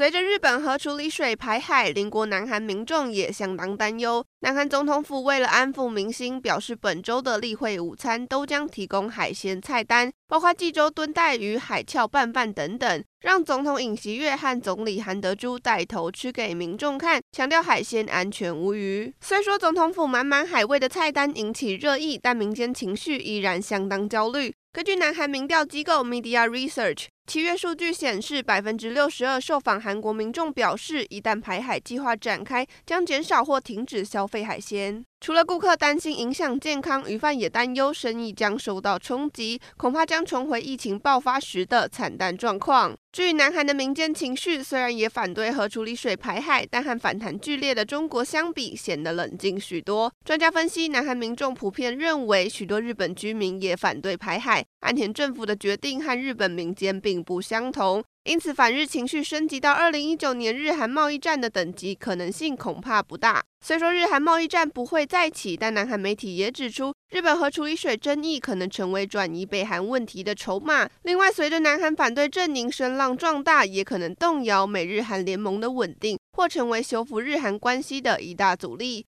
随着日本核处理水排海，邻国南韩民众也相当担忧。南韩总统府为了安抚民心，表示本周的例会午餐都将提供海鲜菜单，包括济州炖带鱼、海鞘拌饭等等，让总统尹锡悦和总理韩德洙带头吃给民众看，强调海鲜安全无虞。虽说总统府满满海味的菜单引起热议，但民间情绪依然相当焦虑。根据南韩民调机构 Media Research。七月数据显示，百分之六十二受访韩国民众表示，一旦排海计划展开，将减少或停止消费海鲜。除了顾客担心影响健康，鱼贩也担忧生意将受到冲击，恐怕将重回疫情爆发时的惨淡状况。至于南韩的民间情绪，虽然也反对核处理水排海，但和反弹剧烈的中国相比，显得冷静许多。专家分析，南韩民众普遍认为，许多日本居民也反对排海，岸田政府的决定和日本民间并不相同。因此，反日情绪升级到二零一九年日韩贸易战的等级，可能性恐怕不大。虽说日韩贸易战不会再起，但南韩媒体也指出，日本核处理水争议可能成为转移北韩问题的筹码。另外，随着南韩反对阵营声浪壮大，也可能动摇美日韩联盟的稳定，或成为修复日韩关系的一大阻力。